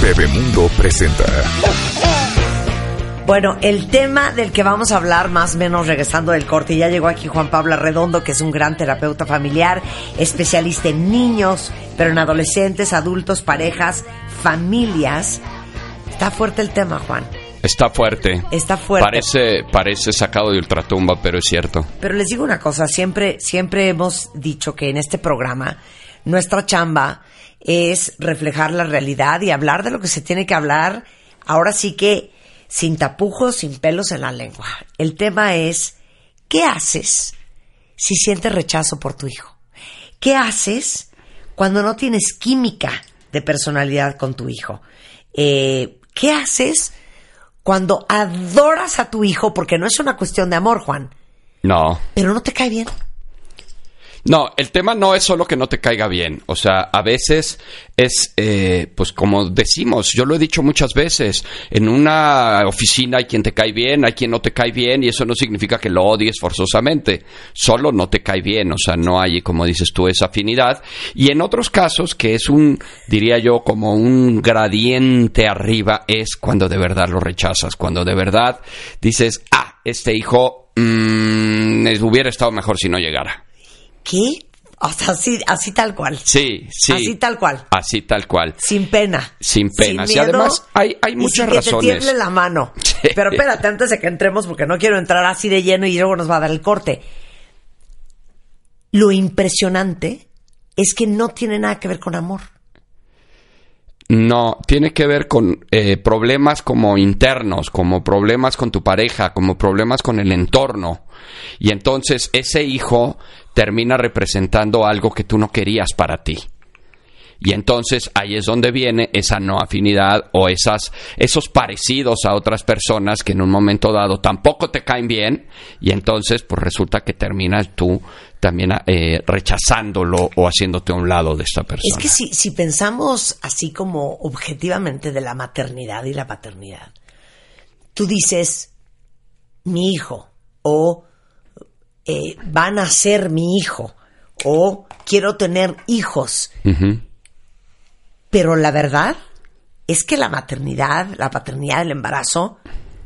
Bebemundo presenta. Bueno, el tema del que vamos a hablar más o menos regresando del corte, ya llegó aquí Juan Pablo Redondo, que es un gran terapeuta familiar, especialista en niños, pero en adolescentes, adultos, parejas, familias. Está fuerte el tema, Juan. Está fuerte. Está fuerte. Parece, parece sacado de ultratumba, pero es cierto. Pero les digo una cosa, siempre, siempre hemos dicho que en este programa nuestra chamba es reflejar la realidad y hablar de lo que se tiene que hablar. Ahora sí que sin tapujos, sin pelos en la lengua. El tema es, ¿qué haces si sientes rechazo por tu hijo? ¿Qué haces cuando no tienes química de personalidad con tu hijo? Eh, ¿Qué haces cuando adoras a tu hijo? Porque no es una cuestión de amor, Juan. No. Pero no te cae bien. No, el tema no es solo que no te caiga bien. O sea, a veces es, eh, pues como decimos, yo lo he dicho muchas veces, en una oficina hay quien te cae bien, hay quien no te cae bien, y eso no significa que lo odies forzosamente. Solo no te cae bien, o sea, no hay, como dices tú, esa afinidad. Y en otros casos, que es un, diría yo, como un gradiente arriba, es cuando de verdad lo rechazas, cuando de verdad dices, ah, este hijo mmm, hubiera estado mejor si no llegara. ¿Qué? O sea, así, así tal cual. Sí, sí. Así tal cual. Así tal cual. Sin pena. Sin pena. Sin y además hay, hay y muchas sin que razones. te tiemble la mano. Sí. Pero espérate, antes de que entremos, porque no quiero entrar así de lleno y luego nos va a dar el corte. Lo impresionante es que no tiene nada que ver con amor. No, tiene que ver con eh, problemas como internos, como problemas con tu pareja, como problemas con el entorno. Y entonces ese hijo termina representando algo que tú no querías para ti. Y entonces ahí es donde viene esa no afinidad o esas, esos parecidos a otras personas que en un momento dado tampoco te caen bien y entonces pues resulta que terminas tú también eh, rechazándolo o haciéndote a un lado de esta persona. Es que si, si pensamos así como objetivamente de la maternidad y la paternidad, tú dices, mi hijo, o eh, van a ser mi hijo, o quiero tener hijos. Pero la verdad es que la maternidad, la paternidad, el embarazo,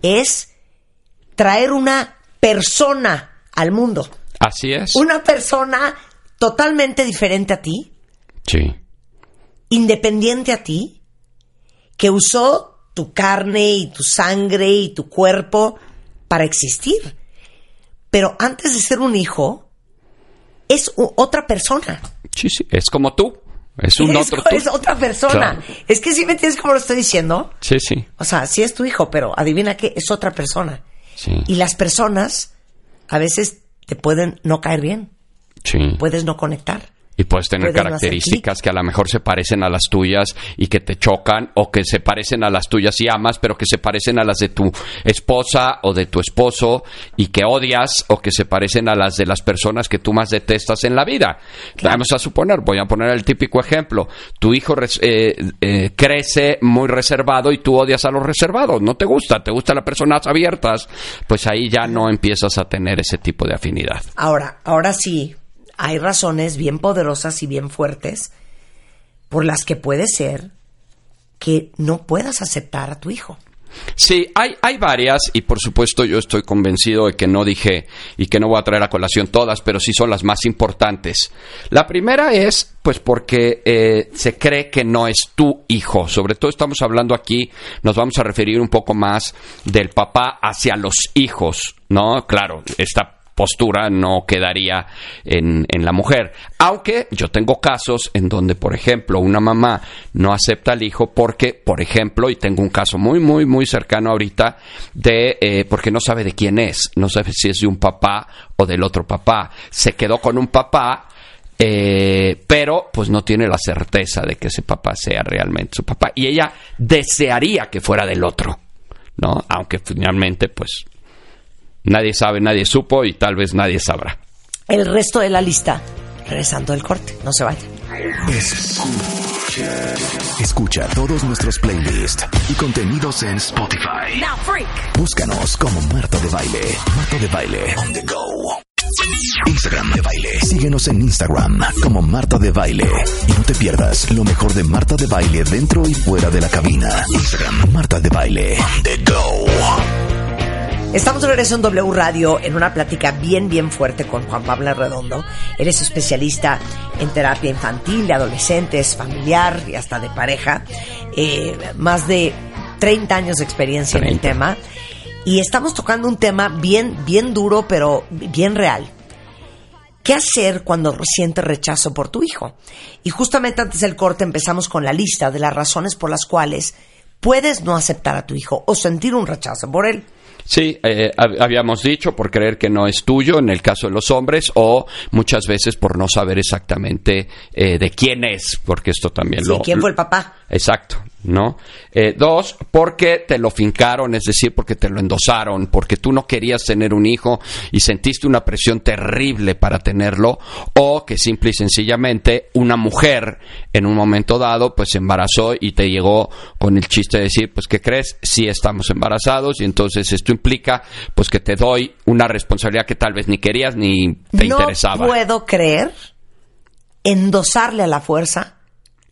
es traer una persona al mundo. Así es. Una persona totalmente diferente a ti, Sí. independiente a ti, que usó tu carne y tu sangre y tu cuerpo para existir. Pero antes de ser un hijo, es otra persona. Sí, sí. Es como tú. Es un es, otro tú. es otra persona. Claro. Es que si me entiendes cómo lo estoy diciendo. Sí, sí. O sea, sí es tu hijo, pero adivina qué, es otra persona. Sí. Y las personas a veces te pueden no caer bien, Sí. puedes no conectar. Y puedes tener características que a lo mejor se parecen a las tuyas y que te chocan, o que se parecen a las tuyas y amas, pero que se parecen a las de tu esposa o de tu esposo y que odias, o que se parecen a las de las personas que tú más detestas en la vida. Vamos a suponer, voy a poner el típico ejemplo: tu hijo eh, eh, crece muy reservado y tú odias a los reservados, no te gusta, te gustan las personas abiertas, pues ahí ya no empiezas a tener ese tipo de afinidad. Ahora, ahora sí, hay razones bien poderosas y bien fuertes por las que puede ser que no puedas aceptar a tu hijo. Sí, hay, hay varias y por supuesto yo estoy convencido de que no dije y que no voy a traer a colación todas, pero sí son las más importantes. La primera es pues porque eh, se cree que no es tu hijo. Sobre todo estamos hablando aquí, nos vamos a referir un poco más del papá hacia los hijos, ¿no? Claro, esta postura no quedaría en, en, la mujer. Aunque yo tengo casos en donde, por ejemplo, una mamá no acepta al hijo porque, por ejemplo, y tengo un caso muy, muy, muy cercano ahorita, de eh, porque no sabe de quién es, no sabe si es de un papá o del otro papá. Se quedó con un papá eh, pero pues no tiene la certeza de que ese papá sea realmente su papá. Y ella desearía que fuera del otro, ¿no? Aunque finalmente pues nadie sabe, nadie supo y tal vez nadie sabrá. El resto de la lista, regresando el corte, no se vaya. Escucha, escucha todos nuestros playlists y contenidos en Spotify. Búscanos como Marta de Baile. Marta de Baile. On the go. Instagram de Baile. Síguenos en Instagram como Marta de Baile. Y no te pierdas lo mejor de Marta de Baile dentro y fuera de la cabina. Instagram Marta de Baile. On the go. Estamos de regreso en W Radio en una plática bien, bien fuerte con Juan Pablo Redondo. Eres especialista en terapia infantil, de adolescentes, familiar y hasta de pareja. Eh, más de 30 años de experiencia en el 30. tema. Y estamos tocando un tema bien, bien duro, pero bien real. ¿Qué hacer cuando sientes rechazo por tu hijo? Y justamente antes del corte empezamos con la lista de las razones por las cuales puedes no aceptar a tu hijo o sentir un rechazo por él. Sí, eh, hab- habíamos dicho por creer que no es tuyo en el caso de los hombres o muchas veces por no saber exactamente eh, de quién es, porque esto también Sí, lo... ¿Quién fue el papá? Exacto, ¿no? Eh, dos, porque te lo fincaron, es decir, porque te lo endosaron, porque tú no querías tener un hijo y sentiste una presión terrible para tenerlo, o que simple y sencillamente una mujer en un momento dado pues se embarazó y te llegó con el chiste de decir, pues ¿qué crees? Sí estamos embarazados y entonces esto implica pues que te doy una responsabilidad que tal vez ni querías ni te no interesaba. puedo creer endosarle a la fuerza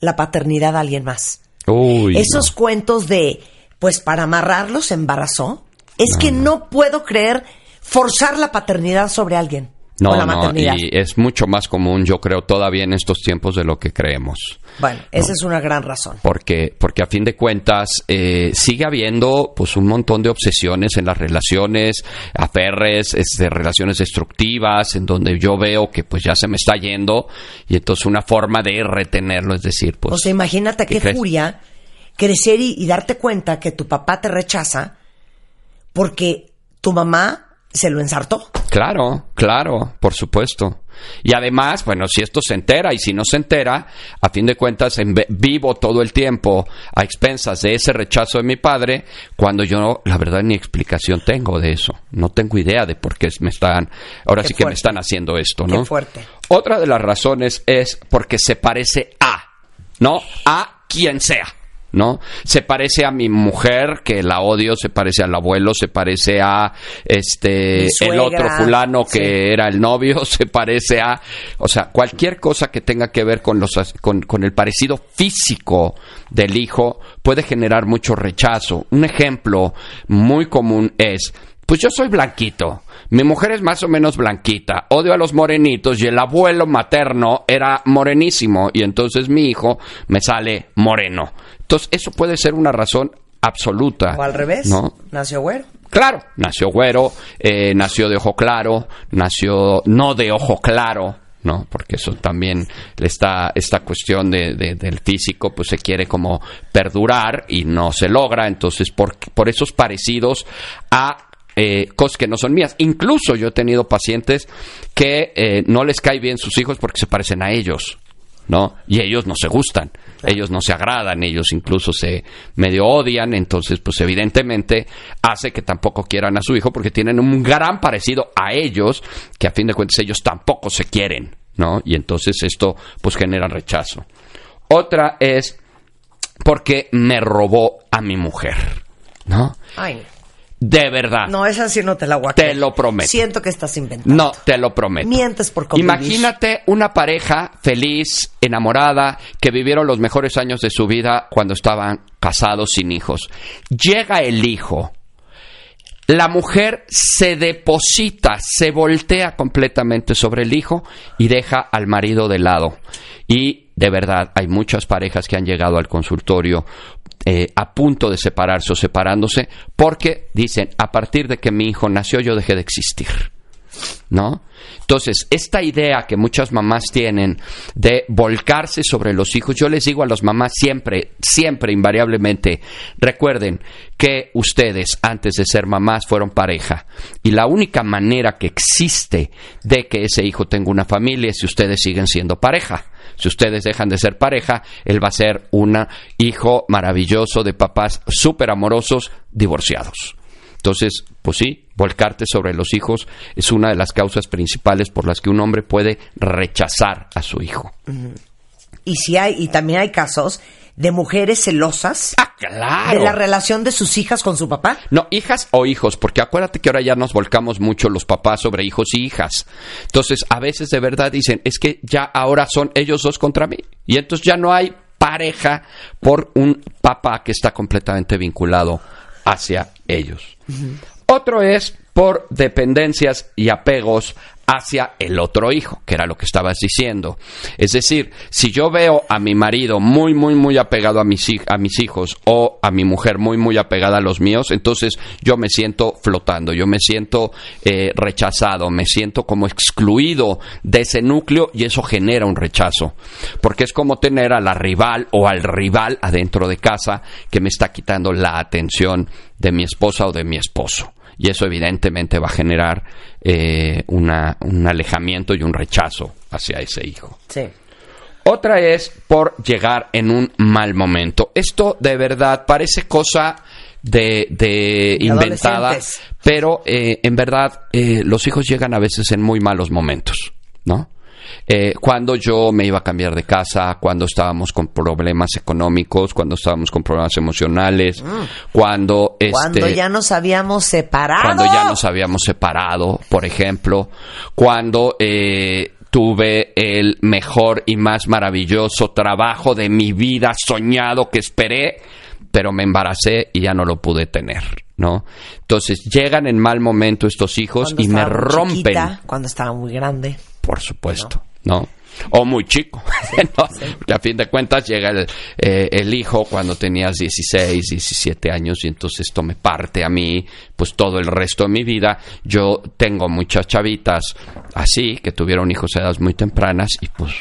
la paternidad a alguien más. Uy, Esos cuentos de, pues para amarrarlo se embarazó, es que no puedo creer forzar la paternidad sobre alguien. No, la no, y es mucho más común, yo creo, todavía en estos tiempos de lo que creemos. Bueno, esa es una gran razón. Porque, porque a fin de cuentas eh, sigue habiendo pues un montón de obsesiones en las relaciones, aferres, este, relaciones destructivas, en donde yo veo que pues ya se me está yendo y entonces una forma de retenerlo es decir, pues... o sea, imagínate ¿qué qué furia crecer y, y darte cuenta que tu papá te rechaza porque tu mamá se lo ensartó. Claro, claro, por supuesto. Y además, bueno, si esto se entera y si no se entera, a fin de cuentas en vivo todo el tiempo a expensas de ese rechazo de mi padre, cuando yo la verdad ni explicación tengo de eso. No tengo idea de por qué me están, ahora Qué sí que me están haciendo esto, Qué ¿no? fuerte. Otra de las razones es porque se parece a, ¿no? A quien sea. ¿No? Se parece a mi mujer, que la odio, se parece al abuelo, se parece a este el otro fulano que sí. era el novio, se parece a, o sea, cualquier cosa que tenga que ver con los con, con el parecido físico del hijo puede generar mucho rechazo. Un ejemplo muy común es pues yo soy blanquito. Mi mujer es más o menos blanquita. Odio a los morenitos y el abuelo materno era morenísimo y entonces mi hijo me sale moreno. Entonces eso puede ser una razón absoluta. O al revés, ¿no? nació güero. Claro, nació güero, eh, nació de ojo claro, nació no de ojo claro, ¿no? Porque eso también está esta cuestión de, de- del físico, pues se quiere como perdurar y no se logra, entonces por, por esos parecidos a eh, cosas que no son mías. Incluso yo he tenido pacientes que eh, no les cae bien sus hijos porque se parecen a ellos. ¿no? Y ellos no se gustan, ellos no se agradan, ellos incluso se medio odian, entonces pues evidentemente hace que tampoco quieran a su hijo porque tienen un gran parecido a ellos que a fin de cuentas ellos tampoco se quieren, ¿no? Y entonces esto pues genera rechazo. Otra es porque me robó a mi mujer, ¿no? Ay, De verdad. no, esa sí no te la a Te lo prometo. Siento que estás inventando. No, te lo prometo. Mientes por convivir. Imagínate una pareja feliz, enamorada, que vivieron los mejores años de su vida cuando estaban casados sin hijos. Llega el hijo. La mujer se deposita, se voltea completamente sobre el hijo y deja al marido de lado. Y de verdad, hay muchas parejas que han llegado al consultorio eh, a punto de separarse o separándose porque dicen, a partir de que mi hijo nació yo dejé de existir. ¿no? Entonces, esta idea que muchas mamás tienen de volcarse sobre los hijos, yo les digo a las mamás siempre, siempre, invariablemente, recuerden que ustedes antes de ser mamás fueron pareja y la única manera que existe de que ese hijo tenga una familia es si ustedes siguen siendo pareja. Si ustedes dejan de ser pareja, él va a ser un hijo maravilloso de papás súper amorosos divorciados. Entonces, pues sí, volcarte sobre los hijos es una de las causas principales por las que un hombre puede rechazar a su hijo. Y si hay, y también hay casos de mujeres celosas ah, claro. de la relación de sus hijas con su papá. No, hijas o hijos, porque acuérdate que ahora ya nos volcamos mucho los papás sobre hijos y hijas. Entonces, a veces de verdad dicen, es que ya ahora son ellos dos contra mí. Y entonces ya no hay pareja por un papá que está completamente vinculado hacia ellos. Otro es por dependencias y apegos hacia el otro hijo, que era lo que estabas diciendo. Es decir, si yo veo a mi marido muy, muy, muy apegado a mis, a mis hijos o a mi mujer muy, muy apegada a los míos, entonces yo me siento flotando, yo me siento eh, rechazado, me siento como excluido de ese núcleo y eso genera un rechazo. Porque es como tener a la rival o al rival adentro de casa que me está quitando la atención de mi esposa o de mi esposo y eso evidentemente va a generar eh, un alejamiento y un rechazo hacia ese hijo. Sí. Otra es por llegar en un mal momento. Esto de verdad parece cosa de, inventada, pero eh, en verdad eh, los hijos llegan a veces en muy malos momentos, ¿no? Eh, cuando yo me iba a cambiar de casa, cuando estábamos con problemas económicos, cuando estábamos con problemas emocionales, mm. cuando... Este, cuando ya nos habíamos separado. Cuando ya nos habíamos separado, por ejemplo, cuando... Eh, tuve el mejor y más maravilloso trabajo de mi vida soñado que esperé, pero me embaracé y ya no lo pude tener, ¿no? Entonces llegan en mal momento estos hijos y me rompen. cuando estaba muy grande por supuesto, ¿no? O muy chico, Porque a fin de cuentas llega el, eh, el, hijo cuando tenías 16, 17 años y entonces esto me parte a mí, pues todo el resto de mi vida. Yo tengo muchas chavitas así, que tuvieron hijos a edades muy tempranas y pues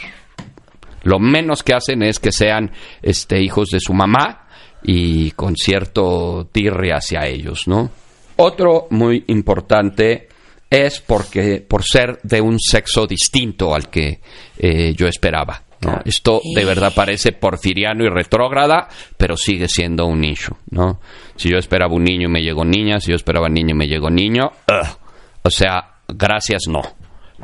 lo menos que hacen es que sean este, hijos de su mamá y con cierto tirre hacia ellos, ¿no? Otro muy importante es porque por ser de un sexo distinto al que eh, yo esperaba. Esto de verdad parece porfiriano y retrógrada, pero sigue siendo un nicho, ¿no? Si yo esperaba un niño y me llegó niña, si yo esperaba niño y me llegó niño, o sea, gracias no,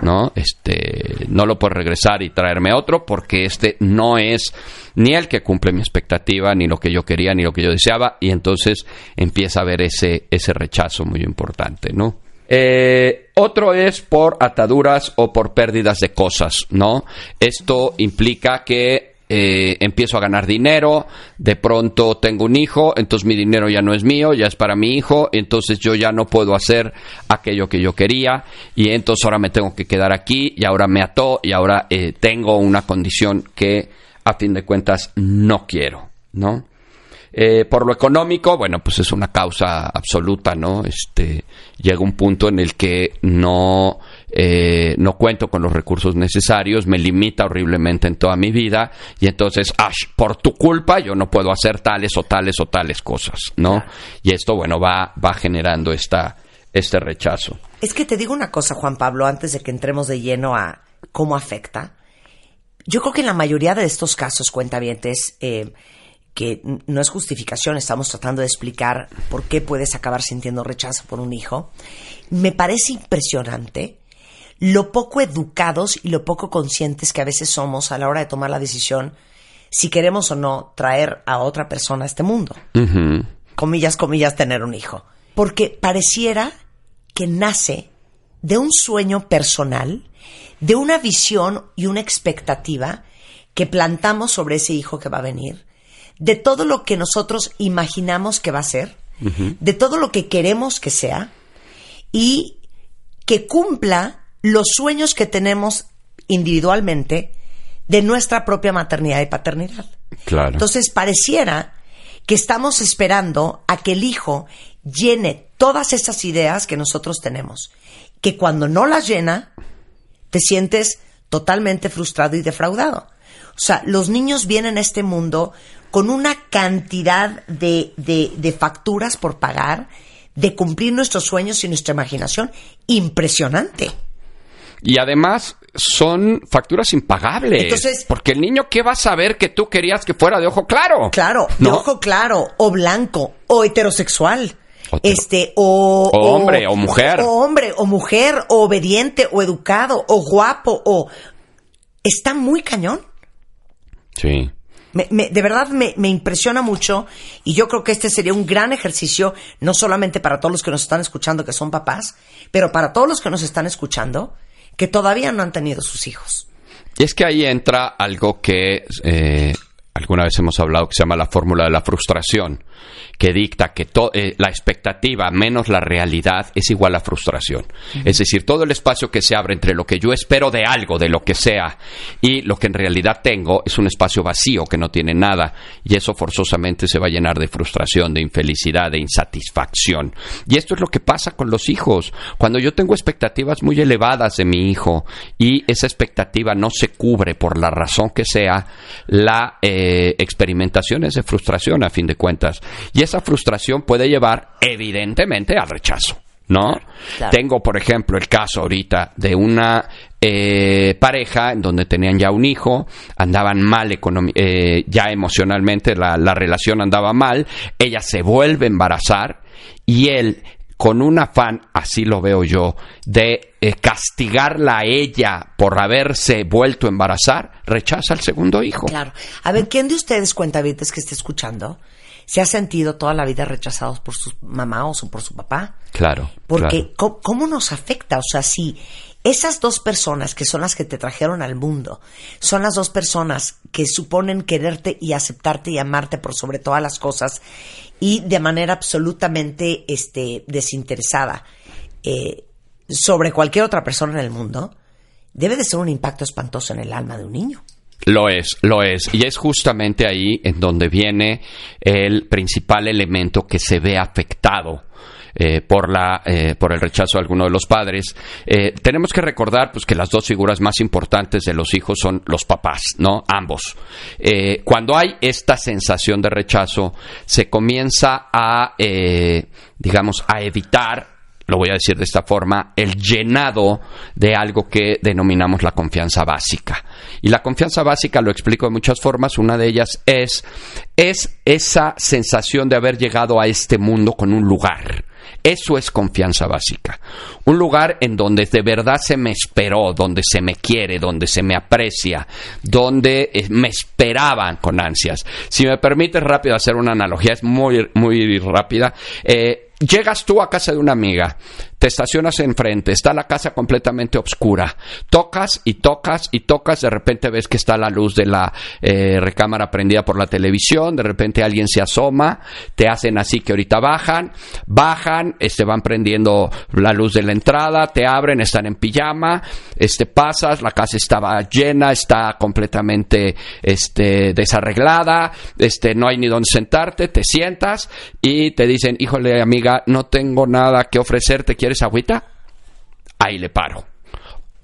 ¿no? Este, no lo puedo regresar y traerme otro porque este no es ni el que cumple mi expectativa, ni lo que yo quería, ni lo que yo deseaba, y entonces empieza a haber ese, ese rechazo muy importante, ¿no? Eh, otro es por ataduras o por pérdidas de cosas, ¿no? Esto implica que eh, empiezo a ganar dinero, de pronto tengo un hijo, entonces mi dinero ya no es mío, ya es para mi hijo, entonces yo ya no puedo hacer aquello que yo quería y entonces ahora me tengo que quedar aquí y ahora me ató y ahora eh, tengo una condición que a fin de cuentas no quiero, ¿no? Eh, por lo económico, bueno, pues es una causa absoluta, ¿no? Este, llega un punto en el que no, eh, no cuento con los recursos necesarios, me limita horriblemente en toda mi vida y entonces, ash, por tu culpa yo no puedo hacer tales o tales o tales cosas, ¿no? Y esto, bueno, va, va generando esta, este rechazo. Es que te digo una cosa, Juan Pablo, antes de que entremos de lleno a cómo afecta. Yo creo que en la mayoría de estos casos, cuentavientes, eh, que no es justificación, estamos tratando de explicar por qué puedes acabar sintiendo rechazo por un hijo, me parece impresionante lo poco educados y lo poco conscientes que a veces somos a la hora de tomar la decisión si queremos o no traer a otra persona a este mundo. Comillas, comillas, tener un hijo. Porque pareciera que nace de un sueño personal, de una visión y una expectativa que plantamos sobre ese hijo que va a venir de todo lo que nosotros imaginamos que va a ser, de todo lo que queremos que sea y que cumpla los sueños que tenemos individualmente de nuestra propia maternidad y paternidad. Claro. Entonces pareciera que estamos esperando a que el hijo llene todas esas ideas que nosotros tenemos. que cuando no las llena, te sientes totalmente frustrado y defraudado. O sea, los niños vienen a este mundo con una cantidad de, de, facturas por pagar, de cumplir nuestros sueños y nuestra imaginación impresionante. Y además son facturas impagables. Entonces, porque el niño qué va a saber que tú querías que fuera de ojo claro. Claro, de ojo claro o blanco o heterosexual. este o, hombre o mujer. O, hombre o mujer o obediente o educado o guapo o está muy cañón. Sí de verdad me, me, impresiona mucho y yo creo que este sería un gran ejercicio, no solamente para todos los que nos están escuchando que son papás, pero para todos los que nos están escuchando que todavía no han tenido sus hijos. Y es que ahí entra algo que eh, alguna vez hemos hablado que se llama la fórmula de la frustración que dicta que eh, la expectativa menos la realidad es igual a frustración. Es decir, todo el espacio que se abre entre lo que yo espero de algo, de lo que sea, y lo que en realidad tengo es un espacio vacío que no tiene nada, y eso forzosamente se va a llenar de frustración, de infelicidad, de insatisfacción. Y esto es lo que pasa con los hijos. Cuando yo tengo expectativas muy elevadas de mi hijo y esa expectativa no se cubre por la razón que sea, la eh, experimentación es de frustración a fin de cuentas. Y esa frustración puede llevar, evidentemente, al rechazo. ¿no? Tengo, por ejemplo, el caso ahorita de una eh, pareja en donde tenían ya un hijo, andaban mal eh, ya emocionalmente, la, relación andaba mal, ella se vuelve a embarazar y él, con un afán, así lo veo yo, de eh, castigarla a ella por haberse vuelto a embarazar, rechaza al segundo hijo. Claro. A ver, ¿quién de ustedes, cuenta que esté escuchando? se ha sentido toda la vida rechazados por su mamá o por su papá. Claro. Porque ¿cómo, nos afecta? O sea, si esas dos personas que son las que te trajeron al mundo, son las dos personas que suponen quererte y aceptarte y amarte por sobre todas las cosas y de manera absolutamente este, desinteresada eh, sobre cualquier otra persona en el mundo, debe de ser un impacto espantoso en el alma de un niño. Lo es, lo es. Y es justamente ahí en donde viene el principal elemento que se ve afectado. Eh, por la eh, por el rechazo de alguno de los padres eh, tenemos que recordar pues que las dos figuras más importantes de los hijos son los papás no ambos cuando hay esta sensación de rechazo se comienza a digamos a evitar lo voy a decir de esta forma, el llenado de algo que denominamos la confianza básica. Y la confianza básica lo explico de muchas formas. Una de ellas es, es esa sensación de haber llegado a este mundo con un lugar. Eso es confianza básica. Un lugar en donde de verdad se me esperó, donde se me quiere, donde se me aprecia, donde eh, me esperaban con ansias. Si me permite rápido hacer una analogía, es muy, muy rápida. Eh, llegas tú a casa de una amiga, te estacionas enfrente, está la casa completamente oscura, tocas y tocas y tocas, de repente ves que está la luz de la eh, recámara prendida por la televisión, de repente alguien se asoma, te hacen así que ahorita bajan, bajan, este van prendiendo la luz de la entrada, te abren, están en pijama, este pasas, la casa estaba llena, está completamente este desarreglada, este no hay ni dónde sentarte, te sientas y te dicen, "Híjole, amiga, no tengo nada que ofrecerte, ¿quieres agüita? Ahí le paro.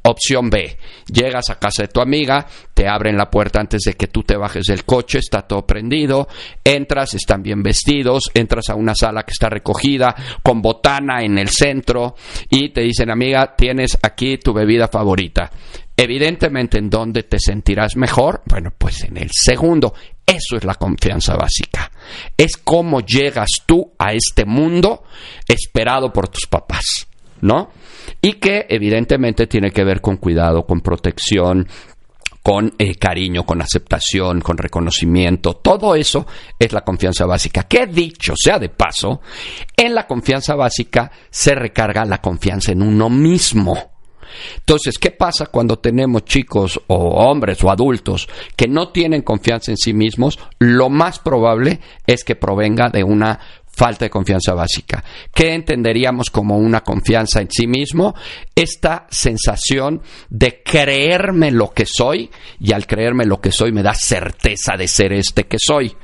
Opción B, llegas a casa de tu amiga, te abren la puerta antes de que tú te bajes del coche, está todo prendido, entras, están bien vestidos, entras a una sala que está recogida, con botana en el centro, y te dicen, amiga, tienes aquí tu bebida favorita. Evidentemente, ¿en dónde te sentirás mejor? Bueno, pues en el segundo. Eso es la confianza básica. Es cómo llegas tú a este mundo esperado por tus papás, ¿no? Y que evidentemente tiene que ver con cuidado, con protección, con eh, cariño, con aceptación, con reconocimiento. Todo eso es la confianza básica. Que dicho sea de paso, en la confianza básica se recarga la confianza en uno mismo. Entonces, ¿qué pasa cuando tenemos chicos o hombres o adultos que no tienen confianza en sí mismos? Lo más probable es que provenga de una falta de confianza básica. ¿Qué entenderíamos como una confianza en sí mismo? Esta sensación de creerme lo que soy y al creerme lo que soy me da certeza de ser este que soy.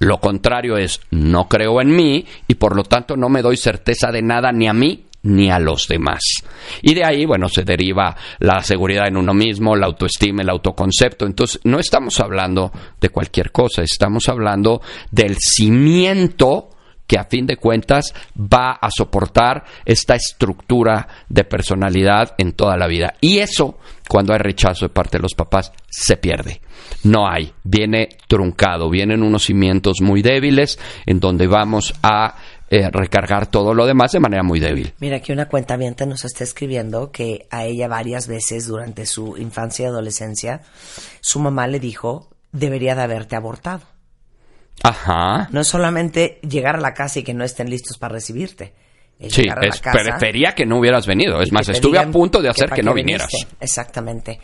Lo contrario es no creo en mí y por lo tanto no me doy certeza de nada ni a mí ni a los demás. Y de ahí, bueno, se deriva la seguridad en uno mismo, la autoestima, el autoconcepto. Entonces, no estamos hablando de cualquier cosa, estamos hablando del cimiento que a fin de cuentas va a soportar esta estructura de personalidad en toda la vida. Y eso, cuando hay rechazo de parte de los papás, se pierde. No hay, viene truncado, vienen unos cimientos muy débiles en donde vamos a eh, recargar todo lo demás de manera muy débil. Mira, que una cuenta nos está escribiendo que a ella varias veces durante su infancia y adolescencia, su mamá le dijo, debería de haberte abortado. Ajá. No es solamente llegar a la casa y que no estén listos para recibirte. sí, es, prefería que no hubieras venido. Es más, estuve a punto de hacer que, no vinieras. Exactamente.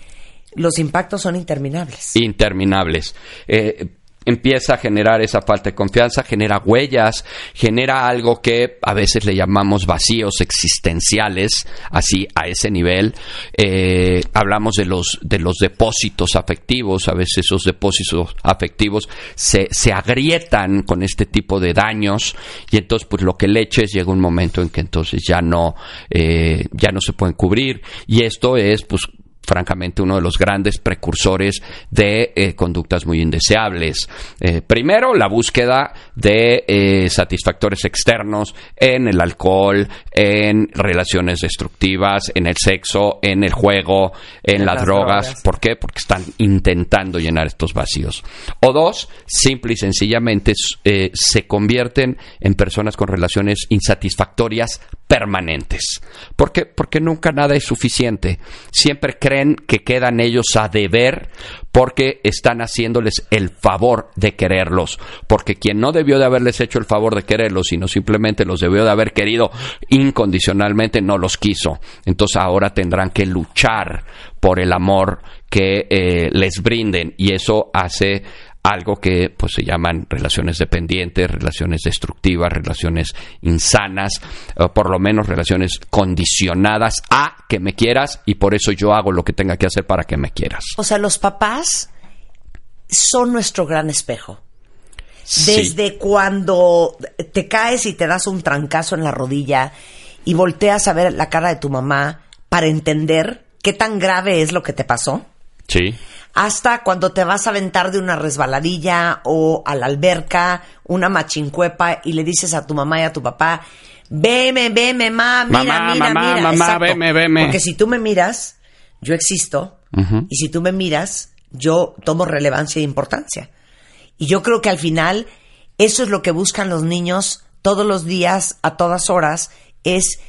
Los impactos son interminables. Interminables. Eh, empieza a generar esa falta de confianza, genera huellas, genera algo que a veces le llamamos vacíos existenciales, así a ese nivel. Eh, hablamos de los, de los depósitos afectivos, a veces esos depósitos afectivos se, se agrietan con este tipo de daños y entonces pues lo que le eches llega un momento en que entonces ya no, eh, ya no se pueden cubrir y esto es pues francamente uno de los grandes precursores de eh, conductas muy indeseables. Eh, primero, la búsqueda de eh, satisfactores externos en el alcohol, en relaciones destructivas, en el sexo, en el juego, en, las, drogas. ¿Por qué? Porque están intentando llenar estos vacíos. O dos, simple y sencillamente se convierten en personas con relaciones insatisfactorias permanentes. ¿Por qué? Porque nunca nada es suficiente. Siempre creen que quedan ellos a deber porque están haciéndoles el favor de quererlos. Porque quien no debió de haberles hecho el favor de quererlos, sino simplemente los debió de haber querido incondicionalmente, no los quiso. Entonces ahora tendrán que luchar por el amor que eh, les brinden y eso hace algo que pues se llaman relaciones dependientes, relaciones destructivas, relaciones insanas, o por lo menos relaciones condicionadas a que me quieras y por eso yo hago lo que tenga que hacer para que me quieras. O sea, los papás son nuestro gran espejo. Desde cuando te caes y te das un trancazo en la rodilla y volteas a ver la cara de tu mamá para entender qué tan grave es lo que te pasó. Sí hasta cuando te vas a aventar de una resbaladilla o a la alberca, una machincuepa y le dices a tu mamá y a tu papá, veme, veme, ma, mira, mamá, mira, mamá, mira. Mamá, veme, veme. Porque si tú me miras, yo existo. Y si tú me miras, yo tomo relevancia e importancia. Y yo creo que al final, eso es lo que buscan los niños todos los días, a todas horas, es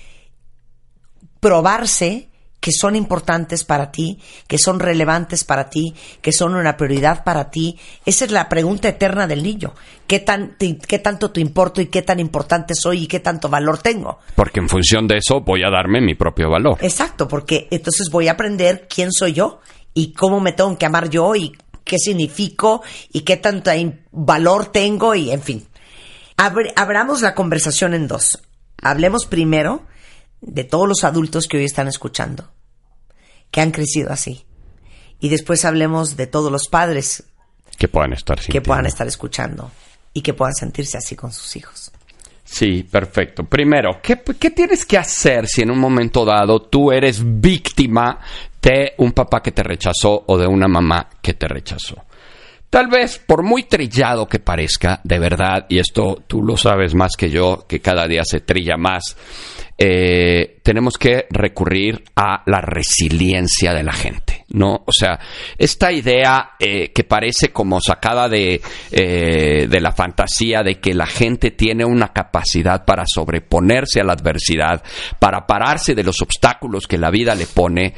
probarse que son importantes para ti, que son relevantes para ti, que son una prioridad para ti. Esa es la pregunta eterna del niño. ¿Qué, tan, ¿Qué tanto te importo y qué tan importante soy y qué tanto valor tengo? Porque en función de eso voy a darme mi propio valor. Exacto, porque entonces voy a aprender quién soy yo y cómo me tengo que amar yo y qué significo y qué tanto valor tengo y en fin. abramos la conversación en dos. Hablemos primero de todos los adultos que hoy están escuchando, que han crecido así. Y después hablemos de todos los padres que puedan estar que puedan estar escuchando y que puedan sentirse así con sus hijos. Sí, perfecto. Primero, ¿qué, ¿qué, tienes que hacer si en un momento dado tú eres víctima de un papá que te rechazó o de una mamá que te rechazó? Tal vez, por muy trillado que parezca, de verdad, y esto tú lo sabes más que yo, que cada día se trilla más, eh, tenemos que recurrir a la resiliencia de la gente, ¿no? O sea, esta idea eh, que parece como sacada de, eh, de la fantasía de que la gente tiene una capacidad para sobreponerse a la adversidad, para pararse de los obstáculos que la vida le pone,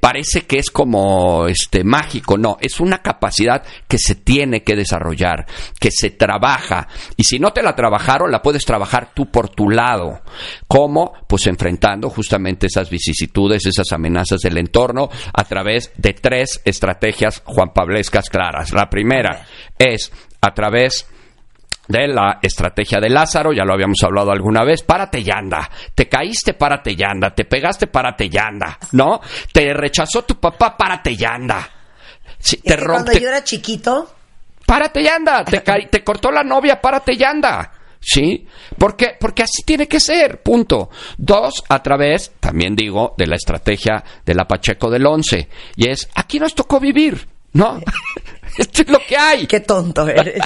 parece que es como este mágico, no, es una capacidad que se tiene que desarrollar, que se trabaja, y si no te la trabajaron, la puedes trabajar tú por tu lado. ¿Cómo? Pues enfrentando justamente esas vicisitudes, esas amenazas del entorno a través de tres estrategias juanpablescas claras. La primera es a través de la estrategia de Lázaro, ya lo habíamos hablado alguna vez, párate y anda, te caíste, párate y anda, te pegaste, párate y anda, ¿no? Te rechazó tu papá, párate y anda. te cuando yo era chiquito... Párate y anda, te, te cortó la novia, párate y anda. ¿Sí? ¿Por qué? Porque así tiene que ser, punto. Dos, a través, también digo, de la estrategia de la Pacheco del 11. Y es, aquí nos tocó vivir, ¿no? Esto es lo que hay. Qué tonto eres.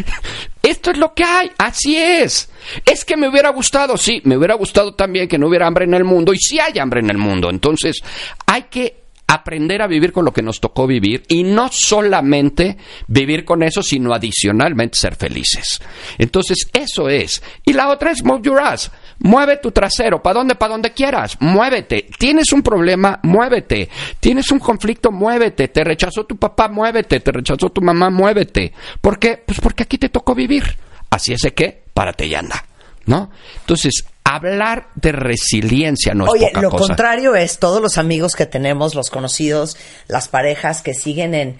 Esto es lo que hay, así es. Es que me hubiera gustado, sí, me hubiera gustado también que no hubiera hambre en el mundo y sí hay hambre en el mundo. Entonces, hay que aprender a vivir con lo que nos tocó vivir y no solamente vivir con eso, sino adicionalmente ser felices. Entonces, eso es. Y la otra es move your ass. Mueve tu trasero, ¿para dónde? Para donde quieras. Muévete. Tienes un problema, muévete. Tienes un conflicto, muévete. Te rechazó tu papá, muévete. Te rechazó tu mamá, muévete. ¿Por qué? Pues porque aquí te tocó vivir. Así es de que, párate y anda. ¿No? Entonces, hablar de resiliencia no es Oye, poca lo cosa. contrario es todos los amigos que tenemos, los conocidos, las parejas que siguen en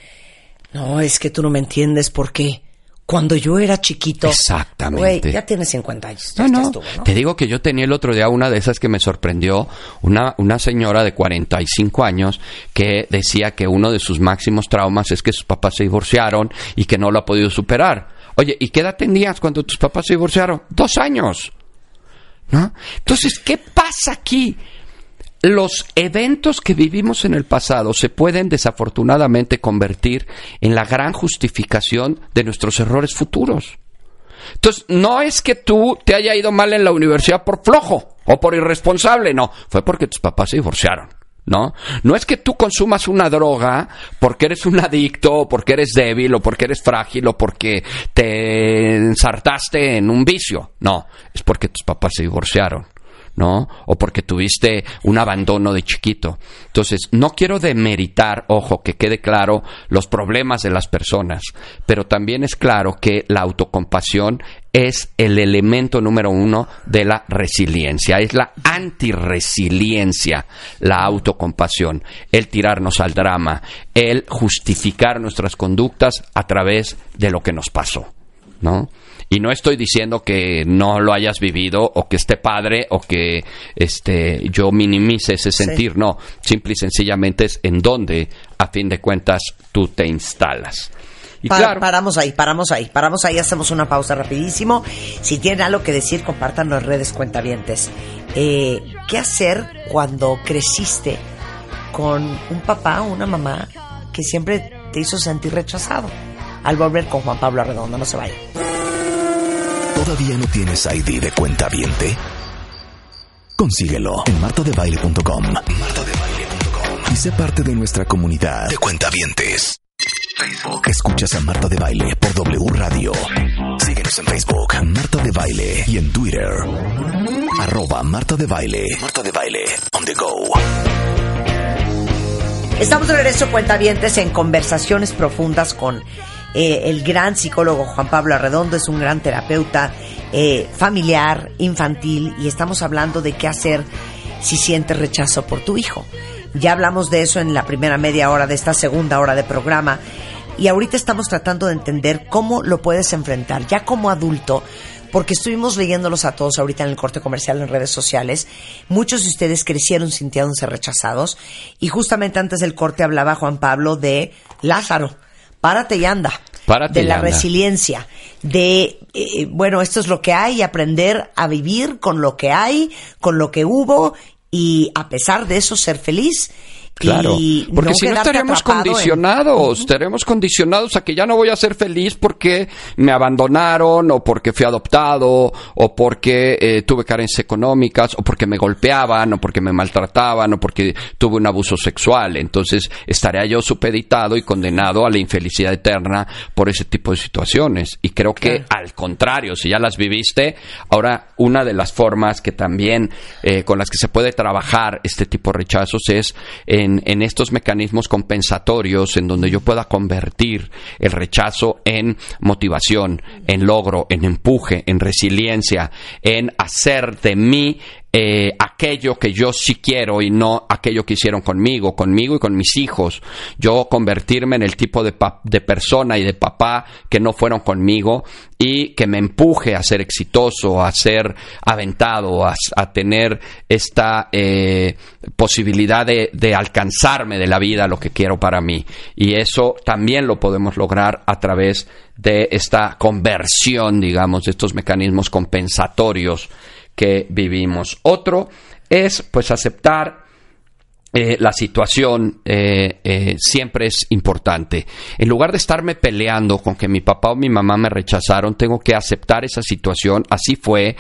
no, es que tú no me entiendes por qué. Cuando yo era chiquito. Exactamente. Güey, ya tienes 50 años. ya No, ¿no? Te digo que yo tenía el otro día una de esas que me sorprendió, una, una señora de 45 años que decía que uno de sus máximos traumas es que sus papás se divorciaron y que no lo ha podido superar. Oye, ¿y qué edad tenías cuando tus papás se divorciaron? Dos años. ¿No? Entonces, ¿qué pasa aquí? Los eventos que vivimos en el pasado se pueden desafortunadamente convertir en la gran justificación de nuestros errores futuros. Entonces, no es que tú te haya ido mal en la universidad por flojo o por irresponsable, no, fue porque tus papás se divorciaron. ¿No? No es que tú consumas una droga porque eres un adicto, o porque eres débil, o porque eres frágil, o porque te ensartaste en un vicio. No, es porque tus papás se divorciaron. ¿No? O porque tuviste un abandono de chiquito. Entonces, no quiero demeritar, ojo, que quede claro los problemas de las personas, pero también es claro que la autocompasión es el elemento número uno de la resiliencia, es la antiresiliencia, la autocompasión, el tirarnos al drama, el justificar nuestras conductas a través de lo que nos pasó, ¿no? Y no estoy diciendo que no lo hayas vivido o que esté padre o que este yo minimice ese sentir, no, simple y sencillamente es en donde a fin de cuentas tú te instalas. Y Pa- claro, Paramos ahí, paramos ahí, paramos ahí, hacemos una pausa rapidísimo. Si tienen algo que decir, compártanlo en redes cuentavientes. Eh, ¿Qué hacer cuando creciste con un papá o una mamá que siempre te hizo sentir rechazado? Al volver con Juan Pablo Arredondo, no se vayan. ¿Todavía no tienes ID de cuenta viente? Consíguelo en. Martodebaile.com. Y sé parte de nuestra comunidad de cuentavientes. Facebook. Escuchas a Marta de Baile por W Radio. Síguenos en Facebook, Marta de Baile. Y en Twitter, arroba Marta de Baile. Marta de Baile, on the go. Estamos de regreso, cuentavientes, en conversaciones profundas con eh, el gran psicólogo Juan Pablo Arredondo. Es un gran terapeuta eh, familiar, infantil, y estamos hablando de qué hacer si sientes rechazo por tu hijo. Ya hablamos de eso en la primera media hora de esta segunda hora de programa. Y ahorita estamos tratando de entender cómo lo puedes enfrentar ya como adulto, porque estuvimos leyéndolos a todos ahorita en el corte comercial en redes sociales. Muchos de ustedes crecieron sintiéndose rechazados y justamente antes del corte hablaba Juan Pablo de Lázaro. Párate y anda. Párate de y la anda. resiliencia, de, eh, bueno, esto es lo que hay, y aprender a vivir con lo que hay, con lo que hubo y a pesar de eso ser feliz. Claro, y porque si no en- condicionados, estaremos condicionados a que ya no voy a ser feliz porque me abandonaron o porque fui adoptado o porque eh, tuve carencias económicas o porque me golpeaban o porque me maltrataban o porque tuve un abuso sexual. Entonces estaría yo supeditado y condenado a la infelicidad eterna por ese tipo de situaciones. Y creo que al contrario, si ya las viviste, ahora una de las formas que también eh, con las que se puede trabajar este tipo de rechazos es en, en estos mecanismos compensatorios en donde yo pueda convertir el rechazo en motivación, en logro, en empuje, en resiliencia, en hacer de mí eh, aquello que yo sí quiero y no aquello que hicieron conmigo, conmigo y con mis hijos. Yo convertirme en el tipo de, de persona y de papá que no fueron conmigo y que me empuje a ser exitoso, a ser aventado, a, tener esta eh, posibilidad de, de, alcanzarme de la vida lo que quiero para mí. Y eso también lo podemos lograr a través de esta conversión, digamos, de estos mecanismos compensatorios que vivimos. Otro es pues aceptar eh, la situación eh, eh, siempre es importante. En lugar de estarme peleando con que mi papá o mi mamá me rechazaron, tengo que aceptar esa situación. Así fue,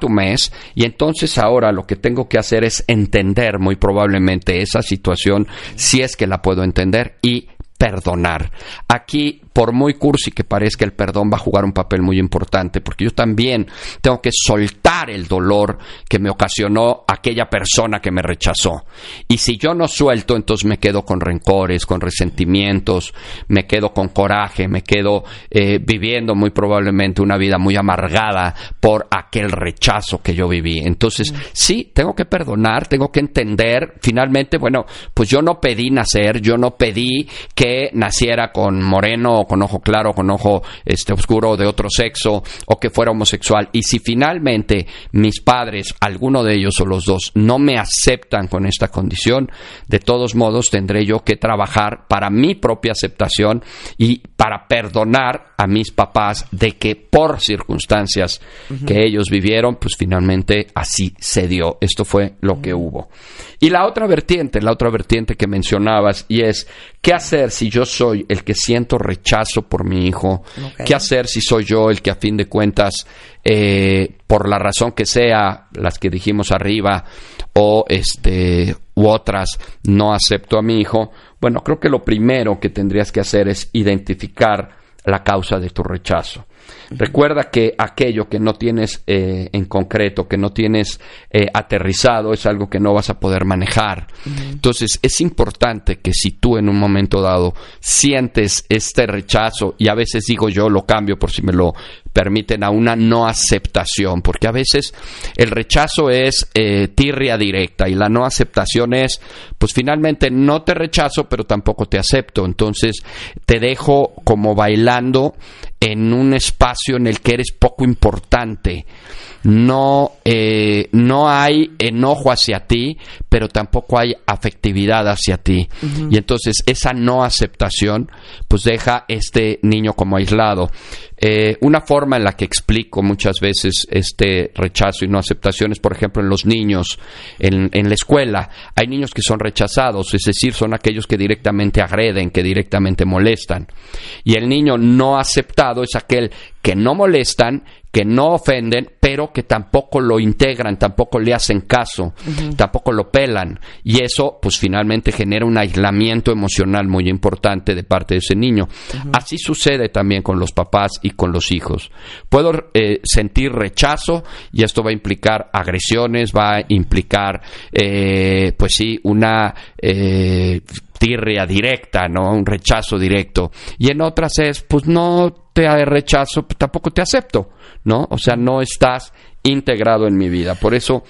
tu mes, y entonces ahora lo que tengo que hacer es entender muy probablemente esa situación, si es que la puedo entender, y perdonar. Aquí por muy cursi que parezca, el perdón va a jugar un papel muy importante, porque yo también tengo que soltar el dolor que me ocasionó aquella persona que me rechazó. Y si yo no suelto, entonces me quedo con rencores, con resentimientos, me quedo con coraje, me quedo eh, viviendo muy probablemente una vida muy amargada por aquel rechazo que yo viví. Entonces, sí, tengo que perdonar, tengo que entender, finalmente, bueno, pues yo no pedí nacer, yo no pedí que naciera con moreno con ojo claro, con ojo este, oscuro de otro sexo, o que fuera homosexual. Y si finalmente mis padres, alguno de ellos o los dos, no me aceptan con esta condición, de todos modos tendré yo que trabajar para mi propia aceptación y para perdonar a mis papás de que por circunstancias que ellos vivieron, pues finalmente así se dio. Esto fue lo que hubo. Y la otra vertiente, la otra vertiente que mencionabas, y es, ¿qué hacer si yo soy el que siento rechazo por mi hijo? ¿Qué hacer si soy yo el que a fin de cuentas, eh, por la razón que sea, las que dijimos arriba, o este, u otras, no acepto a mi hijo? Bueno, creo que lo primero que tendrías que hacer es identificar la causa de tu rechazo. Recuerda que aquello que no tienes eh, en concreto, que no tienes eh, aterrizado, es algo que no vas a poder manejar. Entonces, es importante que si tú en un momento dado sientes este rechazo, y a veces digo yo lo cambio por si me lo permiten a una no aceptación, porque a veces el rechazo es eh, tirria directa y la no aceptación es, pues finalmente no te rechazo, pero tampoco te acepto, entonces te dejo como bailando en un espacio en el que eres poco importante. No, eh, no hay enojo hacia ti, pero tampoco hay afectividad hacia ti. Y entonces esa no aceptación, pues deja este niño como aislado. Eh, una forma en la que explico muchas veces este rechazo y no aceptación es, por ejemplo, en los niños, en, en la escuela. Hay niños que son rechazados, es decir, son aquellos que directamente agreden, que directamente molestan. Y el niño no es aquel que no molestan, que no ofenden, pero que tampoco lo integran, tampoco le hacen caso, tampoco lo pelan. Y eso, pues finalmente genera un aislamiento emocional muy importante de parte de ese niño. Así sucede también con los papás y con los hijos. Puedo eh, sentir rechazo y esto va a implicar agresiones, va a implicar, eh, pues sí, una... Eh, tirria directa, ¿no? Un rechazo directo. Y en otras es, pues no te rechazo, tampoco te acepto, ¿no? O sea, no estás integrado en mi vida. Por eso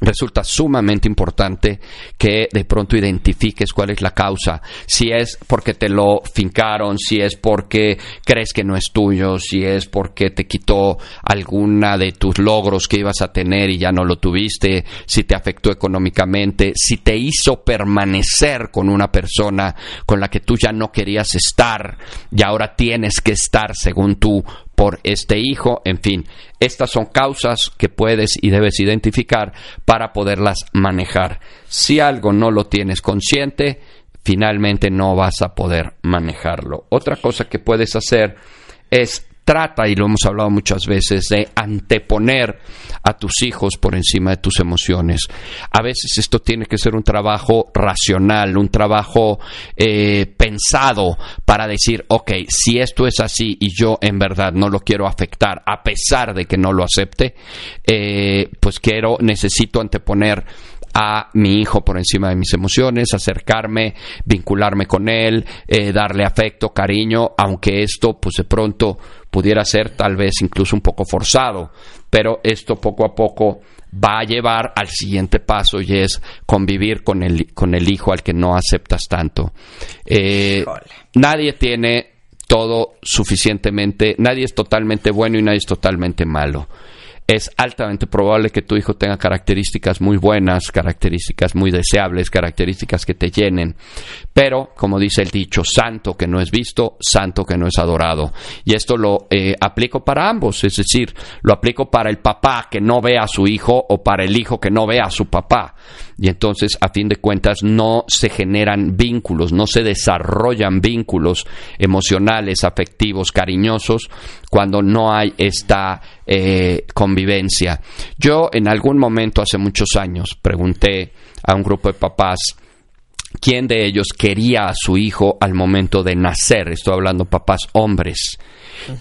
resulta sumamente importante que de pronto identifiques cuál es la causa, si es porque te lo fincaron, si es porque crees que no es tuyo, si es porque te quitó alguna de tus logros que ibas a tener y ya no lo tuviste, si te afectó económicamente, si te hizo permanecer con una persona con la que tú ya no querías estar y ahora tienes que estar según tú por este hijo, en fin, estas son causas que puedes y debes identificar para poderlas manejar. Si algo no lo tienes consciente, finalmente no vas a poder manejarlo. Otra cosa que puedes hacer es trata, y lo hemos hablado muchas veces, de anteponer a tus hijos por encima de tus emociones. A veces esto tiene que ser un trabajo racional, un trabajo eh, pensado para decir, ok, si esto es así y yo en verdad no lo quiero afectar, a pesar de que no lo acepte, eh, pues quiero, necesito anteponer a mi hijo por encima de mis emociones, acercarme, vincularme con él, eh, darle afecto, cariño, aunque esto pues de pronto pudiera ser tal vez incluso un poco forzado, pero esto poco a poco va a llevar al siguiente paso y es convivir con el, con el hijo al que no aceptas tanto. Eh, nadie tiene todo suficientemente, nadie es totalmente bueno y nadie es totalmente malo es altamente probable que tu hijo tenga características muy buenas, características muy deseables, características que te llenen. Pero, como dice el dicho, santo que no es visto, santo que no es adorado. Y esto lo eh, aplico para ambos, es decir, lo aplico para el papá que no ve a su hijo o para el hijo que no ve a su papá y entonces a fin de cuentas no se generan vínculos, no se desarrollan vínculos emocionales, afectivos, cariñosos cuando no hay esta eh, convivencia. Yo en algún momento hace muchos años pregunté a un grupo de papás quién de ellos quería a su hijo al momento de nacer, estoy hablando papás hombres.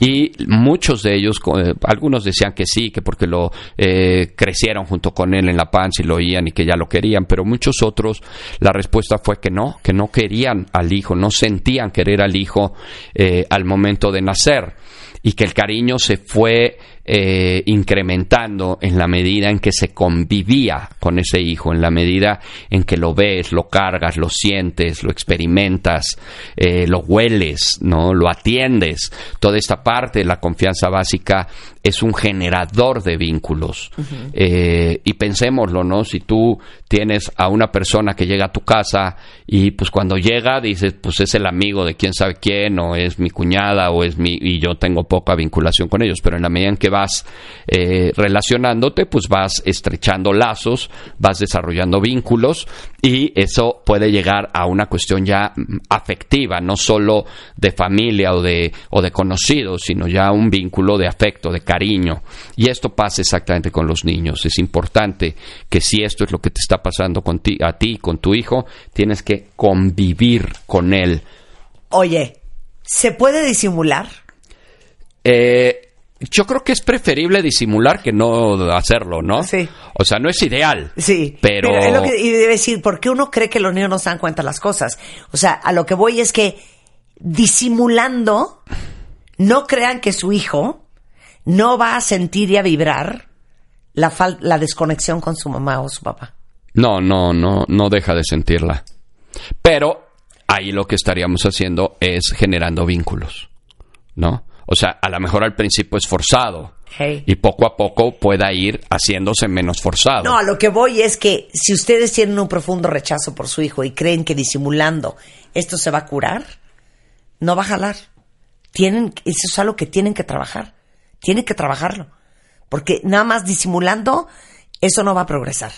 Y muchos de ellos, eh, algunos decían que sí, que porque lo eh, crecieron junto con él en la panza y lo oían y que ya lo querían, pero muchos otros la respuesta fue que no, que no querían al hijo, no sentían querer al hijo eh, al momento de nacer y que el cariño se fue eh, incrementando en la medida en que se convivía con ese hijo, en la medida en que lo ves, lo cargas, lo sientes, lo experimentas, eh, lo hueles, no, lo atiendes. Toda esta parte, la confianza básica, es un generador de vínculos. Eh, y pensémoslo, ¿no? Si tú tienes a una persona que llega a tu casa y pues cuando llega dices, pues es el amigo de quién sabe quién, o es mi cuñada, o es mi, y yo tengo poca vinculación con ellos, pero en la medida en que vas eh, relacionándote, pues vas estrechando lazos, vas desarrollando vínculos y eso puede llegar a una cuestión ya afectiva, no solo de familia o de, o de conocidos, sino ya un vínculo de afecto, de cariño. Y esto pasa exactamente con los niños. Es importante que si esto es lo que te está pasando con ti, a ti, con tu hijo, tienes que convivir con él. Oye, ¿se puede disimular? Eh, yo creo que es preferible disimular que no hacerlo, ¿no? Sí. O sea, no es ideal. Sí. Pero. es lo que y debe decir, ¿por qué uno cree que los niños no se dan cuenta de las cosas? O sea, a lo que voy es que disimulando, no crean que su hijo no va a sentir y a vibrar la, la desconexión con su mamá o su papá. No, no, no, no deja de sentirla. Pero ahí lo que estaríamos haciendo es generando vínculos, ¿no? O sea, a lo mejor al principio es forzado. Y poco a poco pueda ir haciéndose menos forzado. No, a lo que voy es que si ustedes tienen un profundo rechazo por su hijo y creen que disimulando esto se va a curar, no va a jalar. Tienen, eso es algo que tienen que trabajar. Tienen que trabajarlo. Porque nada más disimulando, eso no va a progresar.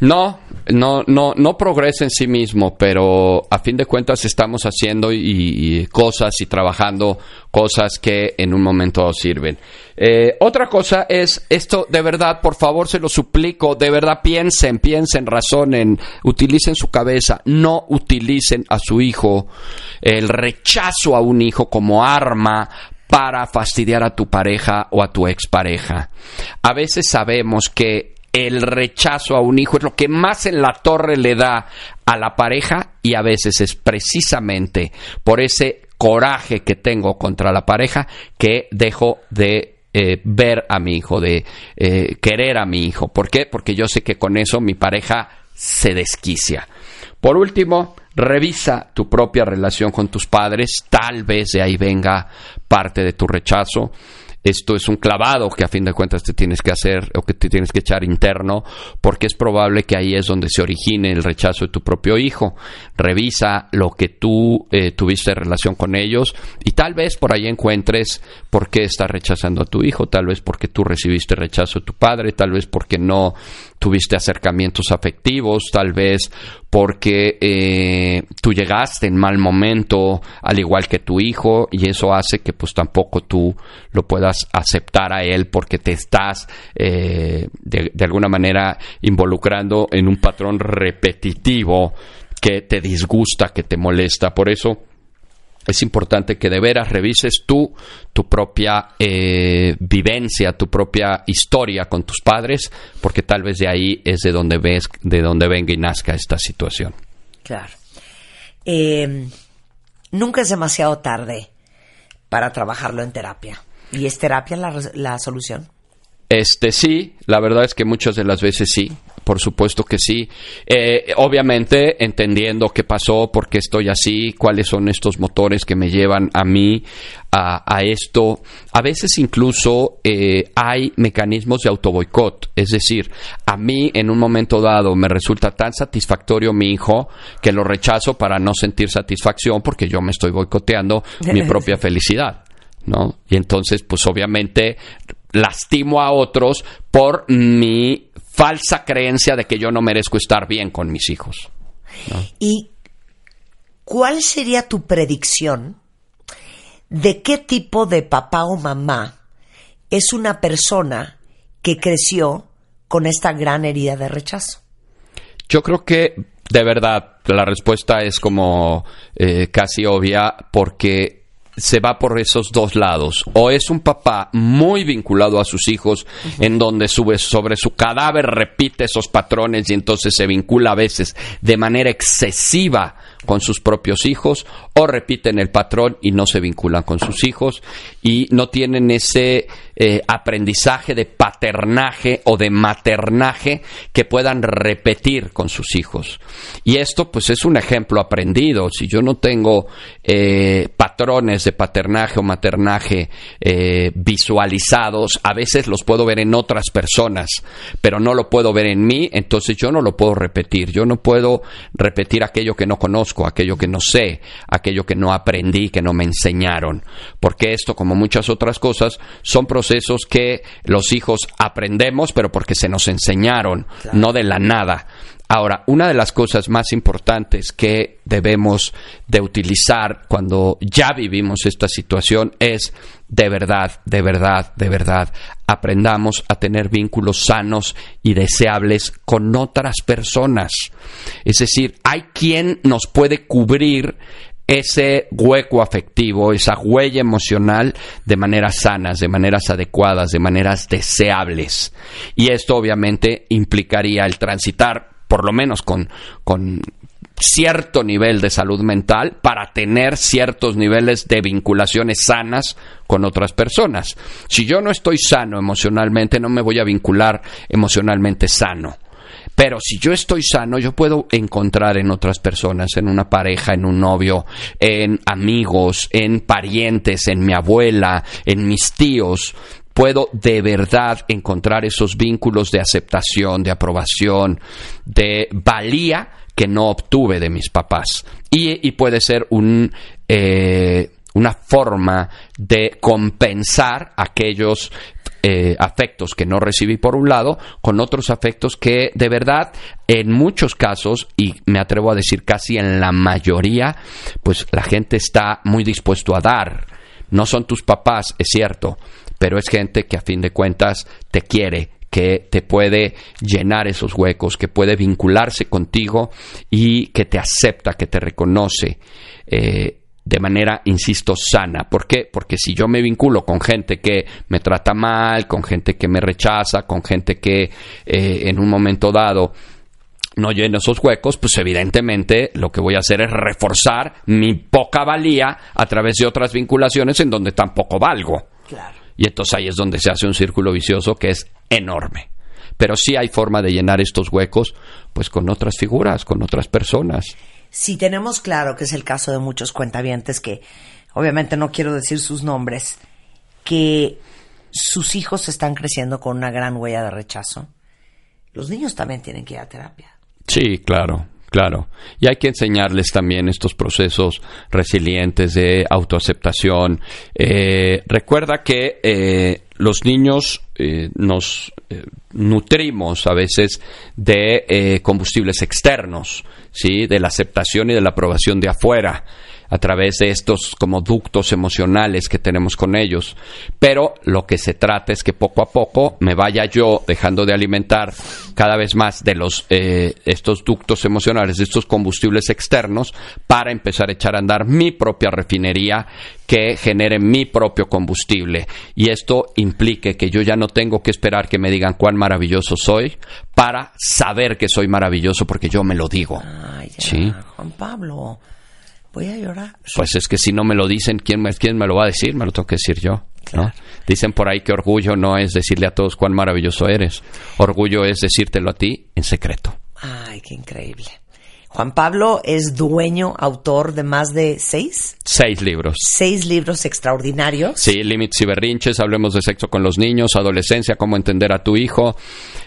No, no, no, no progresa en sí mismo, pero a fin de cuentas estamos haciendo y, cosas y trabajando cosas que en un momento sirven. Eh, otra cosa es esto, de verdad, por favor, se lo suplico, de verdad piensen, piensen, razonen, utilicen su cabeza, no utilicen a su hijo el rechazo a un hijo como arma para fastidiar a tu pareja o a tu expareja. A veces sabemos que el rechazo a un hijo es lo que más en la torre le da a la pareja y a veces es precisamente por ese coraje que tengo contra la pareja que dejo de eh, ver a mi hijo, de eh, querer a mi hijo. ¿Por qué? Porque yo sé que con eso mi pareja se desquicia. Por último, revisa tu propia relación con tus padres, tal vez de ahí venga parte de tu rechazo. Esto es un clavado que a fin de cuentas te tienes que hacer o que te tienes que echar interno, porque es probable que ahí es donde se origine el rechazo de tu propio hijo. Revisa lo que tú eh, tuviste relación con ellos y tal vez por ahí encuentres por qué estás rechazando a tu hijo, tal vez porque tú recibiste rechazo de tu padre, tal vez porque no tuviste acercamientos afectivos, tal vez porque eh, tú llegaste en mal momento, al igual que tu hijo, y eso hace que pues tampoco tú lo puedas aceptar a él porque te estás eh, de, de alguna manera involucrando en un patrón repetitivo que te disgusta, que te molesta. Por eso es importante que de veras revises tú tu propia eh, vivencia, tu propia historia con tus padres, porque tal vez de ahí es de donde ves, de donde venga y nazca esta situación. Claro. Eh, nunca es demasiado tarde para trabajarlo en terapia. ¿Y es terapia la, la solución? Este sí, la verdad es que muchas de las veces sí, por supuesto que sí. Eh, obviamente entendiendo qué pasó, por qué estoy así, cuáles son estos motores que me llevan a mí a, esto. A veces incluso eh, hay mecanismos de autoboicot, es decir, a mí en un momento dado me resulta tan satisfactorio mi hijo que lo rechazo para no sentir satisfacción porque yo me estoy boicoteando mi propia felicidad. ¿No? Y entonces, pues obviamente lastimo a otros por mi falsa creencia de que yo no merezco estar bien con mis hijos. ¿Y cuál sería tu predicción de qué tipo de papá o mamá es una persona que creció con esta gran herida de rechazo? Yo creo que de verdad la respuesta es como eh, casi obvia porque se va por esos dos lados. O es un papá muy vinculado a sus hijos, en donde sube sobre su cadáver repite esos patrones y entonces se vincula a veces de manera excesiva con sus propios hijos, o repiten el patrón y no se vinculan con sus hijos y no tienen ese eh, aprendizaje de paternaje o de maternaje que puedan repetir con sus hijos. Y esto pues es un ejemplo aprendido. Si yo no tengo eh, patrones de paternaje o maternaje eh, visualizados, a veces los puedo ver en otras personas, pero no lo puedo ver en mí, entonces yo no lo puedo repetir. Yo no puedo repetir aquello que no conozco, aquello que no sé, aquello que no aprendí, que no me enseñaron. Porque esto, como muchas otras cosas, son procesos procesos que los hijos aprendemos, pero porque se nos enseñaron, no de la nada. Ahora, una de las cosas más importantes que debemos de utilizar cuando ya vivimos esta situación es de verdad, de verdad, de verdad, aprendamos a tener vínculos sanos y deseables con otras personas. Es decir, hay quien nos puede cubrir ese hueco afectivo, esa huella emocional de maneras sanas, de maneras adecuadas, de maneras deseables. Y esto obviamente implicaría el transitar, por lo menos con, con cierto nivel de salud mental para tener ciertos niveles de vinculaciones sanas con otras personas. Si yo no estoy sano emocionalmente, no me voy a vincular emocionalmente sano. Pero si yo estoy sano, yo puedo encontrar en otras personas, en una pareja, en un novio, en amigos, en parientes, en mi abuela, en mis tíos, puedo de verdad encontrar esos vínculos de aceptación, de aprobación, de valía que no obtuve de mis papás. Y, puede ser un, eh, una forma de compensar aquellos eh, afectos que no recibí por un lado, con otros afectos que de verdad en muchos casos, y me atrevo a decir casi en la mayoría, pues la gente está muy dispuesto a dar. No son tus papás, es cierto, pero es gente que a fin de cuentas te quiere, que te puede llenar esos huecos, que puede vincularse contigo y que te acepta, que te reconoce. Eh, de manera, insisto, sana. ¿Por qué? Porque si yo me vinculo con gente que me trata mal, con gente que me rechaza, con gente que eh, en un momento dado no llena esos huecos, pues evidentemente lo que voy a hacer es reforzar mi poca valía a través de otras vinculaciones en donde tampoco valgo. Y entonces ahí es donde se hace un círculo vicioso que es enorme. Pero sí hay forma de llenar estos huecos, pues con otras figuras, con otras personas si tenemos claro que es el caso de muchos cuentavientes que obviamente no quiero decir sus nombres, que sus hijos están creciendo con una gran huella de rechazo, los niños también tienen que ir a terapia. Sí, claro, claro. Y hay que enseñarles también estos procesos resilientes de autoaceptación. Eh, recuerda que eh, los niños eh, nos nutrimos a veces de combustibles externos. ¿sí? de la aceptación y de la aprobación de afuera. A través de estos como ductos emocionales que tenemos con ellos. Pero lo que se trata es que poco a poco me vaya yo dejando de alimentar cada vez más de los eh, estos ductos emocionales, de estos combustibles externos, para empezar a echar a andar mi propia refinería que genere mi propio combustible. Y esto implique que yo ya no tengo que esperar que me digan cuán maravilloso soy para saber que soy maravilloso porque yo me lo digo. Ay, ¿Sí? Juan Pablo, voy a llorar. Pues es que si no me lo dicen, ¿quién me, quién me lo va a decir? Me lo tengo que decir yo. ¿no? Dicen por ahí que orgullo no es decirle a todos cuán maravilloso eres. Orgullo es decírtelo a ti en secreto. Ay, qué increíble. Juan Pablo es dueño, autor de más de seis. Seis libros. Seis libros extraordinarios. Sí, Límites y Berrinches, Hablemos de Sexo con los Niños, Adolescencia, Cómo Entender a tu Hijo,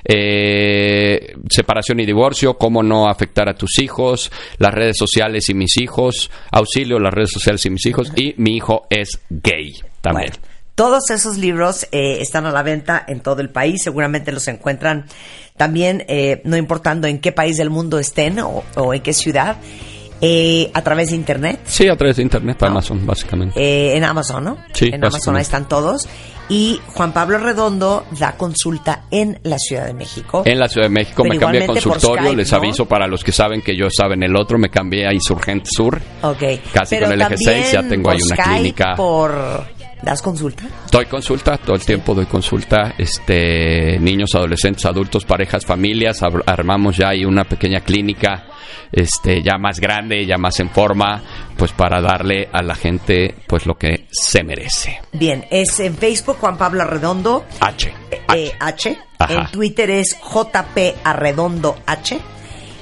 eh, Separación y Divorcio, Cómo no afectar a tus hijos, Las redes sociales y mis hijos, Auxilio, las redes sociales y mis hijos, y Mi hijo es gay también. Todos esos libros eh, están a la venta en todo el país, seguramente los encuentran también, eh, no importando en qué país del mundo estén o, en qué ciudad. Eh, a través de internet. Sí, a través de internet, Amazon, básicamente. en Amazon, ¿no? Sí, en Amazon ahí están todos. Y Juan Pablo Redondo da consulta en la Ciudad de México. En la Ciudad de México me cambié de consultorio, les aviso para los que saben que yo saben el otro, me cambié a Insurgente Sur. Ok. Casi con el eje 6, ya tengo ahí una clínica. por ¿Das consulta? Doy consulta, todo el tiempo doy consulta. Este, niños, adolescentes, adultos, parejas, familias. Armamos ya ahí una pequeña clínica, este, ya más grande, ya más en forma, pues para darle a la gente, pues lo que se merece. Bien, es en Facebook Juan Pablo Arredondo. H. Eh, H. En Twitter es JP Arredondo H.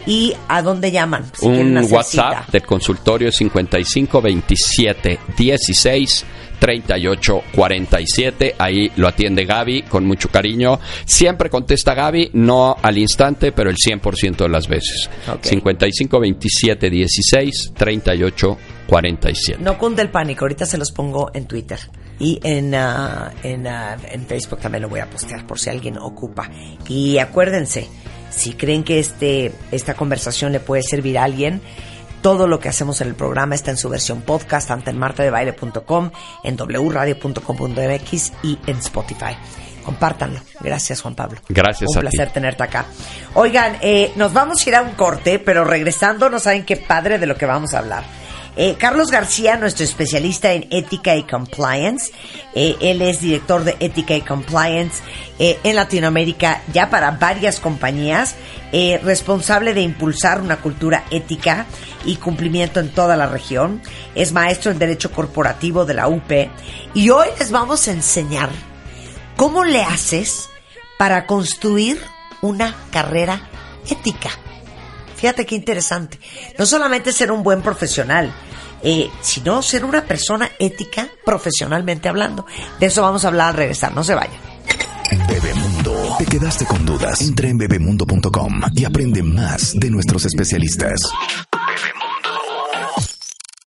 ¿Y a dónde llaman? Un WhatsApp del consultorio 55 27 16 3847. Ahí lo atiende Gaby con mucho cariño. Siempre contesta Gaby, no al instante, pero el 100% de las veces. 55 27 16 38 47. No cunde el pánico, ahorita se los pongo en Twitter. Y en, uh, en, uh, en Facebook también lo voy a postear por si alguien ocupa. Y acuérdense, si creen que este, esta conversación le puede servir a alguien, todo lo que hacemos en el programa está en su versión podcast, tanto en martadebaile.com, en wradio.com.mx y en Spotify. Compártanlo. Gracias, Juan Pablo. Gracias un placer tenerte acá. Oigan, eh, nos vamos a ir a un corte, pero regresando no saben qué padre de lo que vamos a hablar. Eh, Carlos García, nuestro especialista en ética y compliance, eh, él es director de ética y compliance eh, en Latinoamérica ya para varias compañías, responsable de impulsar una cultura ética y cumplimiento en toda la región, es maestro en Derecho Corporativo de la UP y hoy les vamos a enseñar cómo le haces para construir una carrera ética. Fíjate qué interesante. No solamente ser un buen profesional, eh, sino ser una persona ética profesionalmente hablando. De eso vamos a hablar al regresar. No se vayan. Bebemundo. ¿Te quedaste con dudas? Entra en bebemundo.com y aprende más de nuestros especialistas.